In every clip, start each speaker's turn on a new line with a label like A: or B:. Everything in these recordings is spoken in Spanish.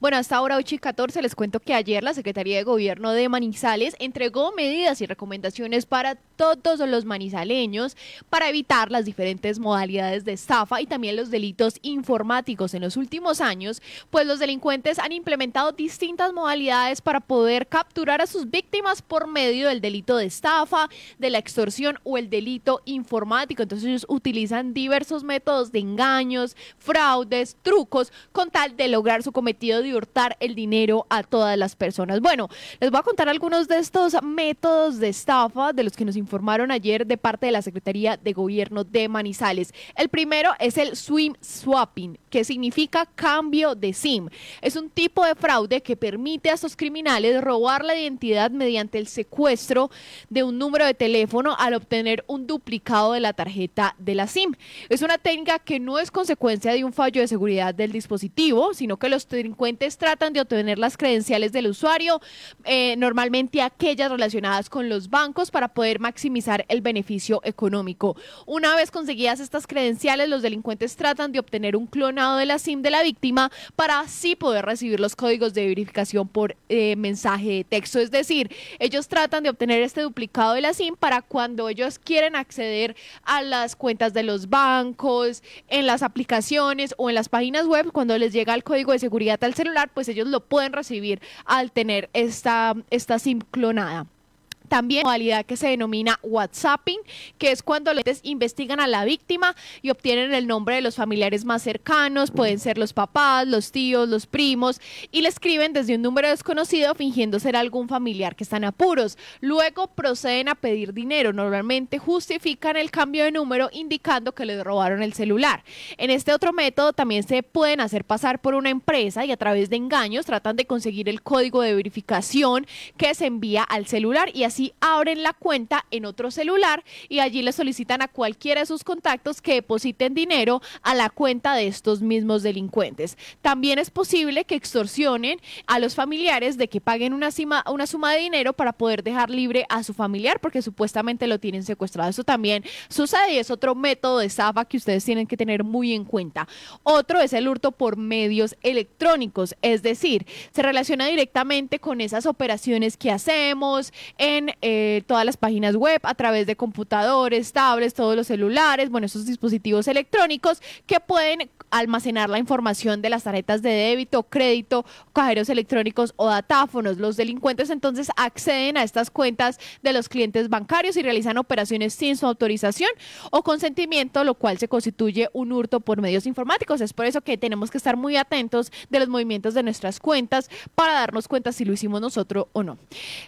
A: Bueno, hasta ahora 8 y 14 les cuento que ayer la Secretaría de Gobierno de Manizales entregó medidas y recomendaciones para todos los manizaleños para evitar las diferentes modalidades de estafa y también los delitos informáticos en los últimos años, pues los delincuentes han implementado distintas modalidades para poder capturar a sus víctimas por medio del delito de estafa, de la extorsión o el delito informático. Entonces ellos utilizan diversos métodos de engaños, fraudes, trucos con tal de lograr su cometido de hurtar el dinero a todas las personas. Bueno, les voy a contar algunos de estos métodos de estafa de los que nos informaron ayer de parte de la Secretaría de Gobierno de Manizales. El primero es el swim swapping, que significa cambio de SIM. Es un tipo de fraude que permite a estos criminales robar la identidad mediante el secuestro de un número de teléfono al obtener un duplicado de la tarjeta de la SIM. Es una técnica que no es consecuencia de un fallo de seguridad del dispositivo, sino que los delincuentes tratan de obtener las credenciales del usuario, eh, normalmente aquellas relacionadas con los bancos, para poder maximizar el beneficio económico. Una vez conseguidas estas credenciales, los delincuentes tratan de obtener un clonado de la SIM de la víctima para así poder recibir los códigos de verificación por eh, mensaje de texto. Es decir, ellos tratan de obtener este duplicado de la SIM para cuando ellos quieren acceder a las cuentas de los bancos, en las aplicaciones o en las páginas web, cuando les llega el código de seguridad al celular, pues ellos lo pueden recibir al tener esta, esta SIM clonada. También modalidad que se denomina WhatsApping, que es cuando les investigan a la víctima y obtienen el nombre de los familiares más cercanos, pueden ser los papás, los tíos, los primos, y le escriben desde un número desconocido fingiendo ser algún familiar que están apuros. Luego proceden a pedir dinero. Normalmente justifican el cambio de número indicando que les robaron el celular. En este otro método también se pueden hacer pasar por una empresa y a través de engaños tratan de conseguir el código de verificación que se envía al celular y así si abren la cuenta en otro celular y allí le solicitan a cualquiera de sus contactos que depositen dinero a la cuenta de estos mismos delincuentes. También es posible que extorsionen a los familiares de que paguen una, una suma de dinero para poder dejar libre a su familiar porque supuestamente lo tienen secuestrado. Eso también sucede y es otro método de estafa que ustedes tienen que tener muy en cuenta. Otro es el hurto por medios electrónicos, es decir, se relaciona directamente con esas operaciones que hacemos en eh, todas las páginas web, a través de computadores, tablets, todos los celulares, bueno, esos dispositivos electrónicos que pueden almacenar la información de las tarjetas de débito, crédito, cajeros electrónicos o datáfonos. Los delincuentes entonces acceden a estas cuentas de los clientes bancarios y realizan operaciones sin su autorización o consentimiento, lo cual se constituye un hurto por medios informáticos. Es por eso que tenemos que estar muy atentos de los movimientos de nuestras cuentas para darnos cuenta si lo hicimos nosotros o no.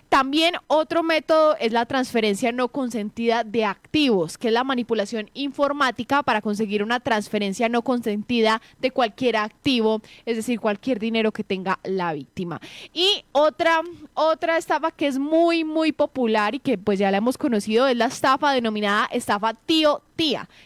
A: También otro método es la transferencia no consentida de activos, que es la manipulación informática para conseguir una transferencia no consentida de cualquier activo, es decir, cualquier dinero que tenga la víctima. Y otra, otra estafa que es muy, muy popular y que pues ya la hemos conocido es la estafa denominada estafa tío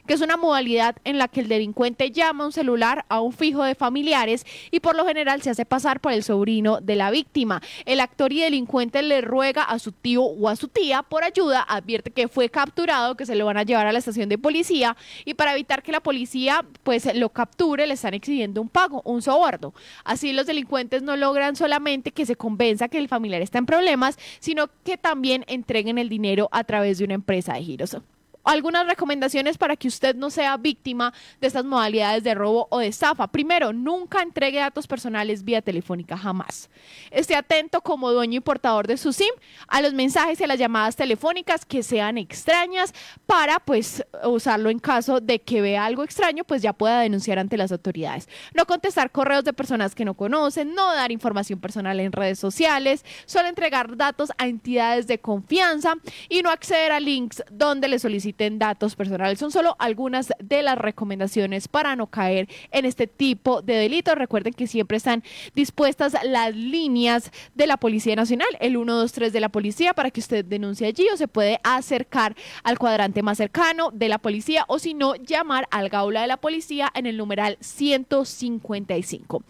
A: que es una modalidad en la que el delincuente llama un celular a un fijo de familiares y por lo general se hace pasar por el sobrino de la víctima. El actor y delincuente le ruega a su tío o a su tía por ayuda, advierte que fue capturado, que se lo van a llevar a la estación de policía y para evitar que la policía pues lo capture le están exigiendo un pago, un soborno. Así los delincuentes no logran solamente que se convenza que el familiar está en problemas, sino que también entreguen el dinero a través de una empresa de giros algunas recomendaciones para que usted no sea víctima de estas modalidades de robo o de estafa. Primero, nunca entregue datos personales vía telefónica, jamás. Esté atento como dueño y portador de su SIM a los mensajes y a las llamadas telefónicas que sean extrañas para pues usarlo en caso de que vea algo extraño, pues ya pueda denunciar ante las autoridades. No contestar correos de personas que no conocen, no dar información personal en redes sociales, solo entregar datos a entidades de confianza y no acceder a links donde le datos personales. Son solo algunas de las recomendaciones para no caer en este tipo de delitos. Recuerden que siempre están dispuestas las líneas de la Policía Nacional, el 123 de la policía, para que usted denuncie allí o se puede acercar al cuadrante más cercano de la policía o si no, llamar al gaula de la policía en el numeral 155.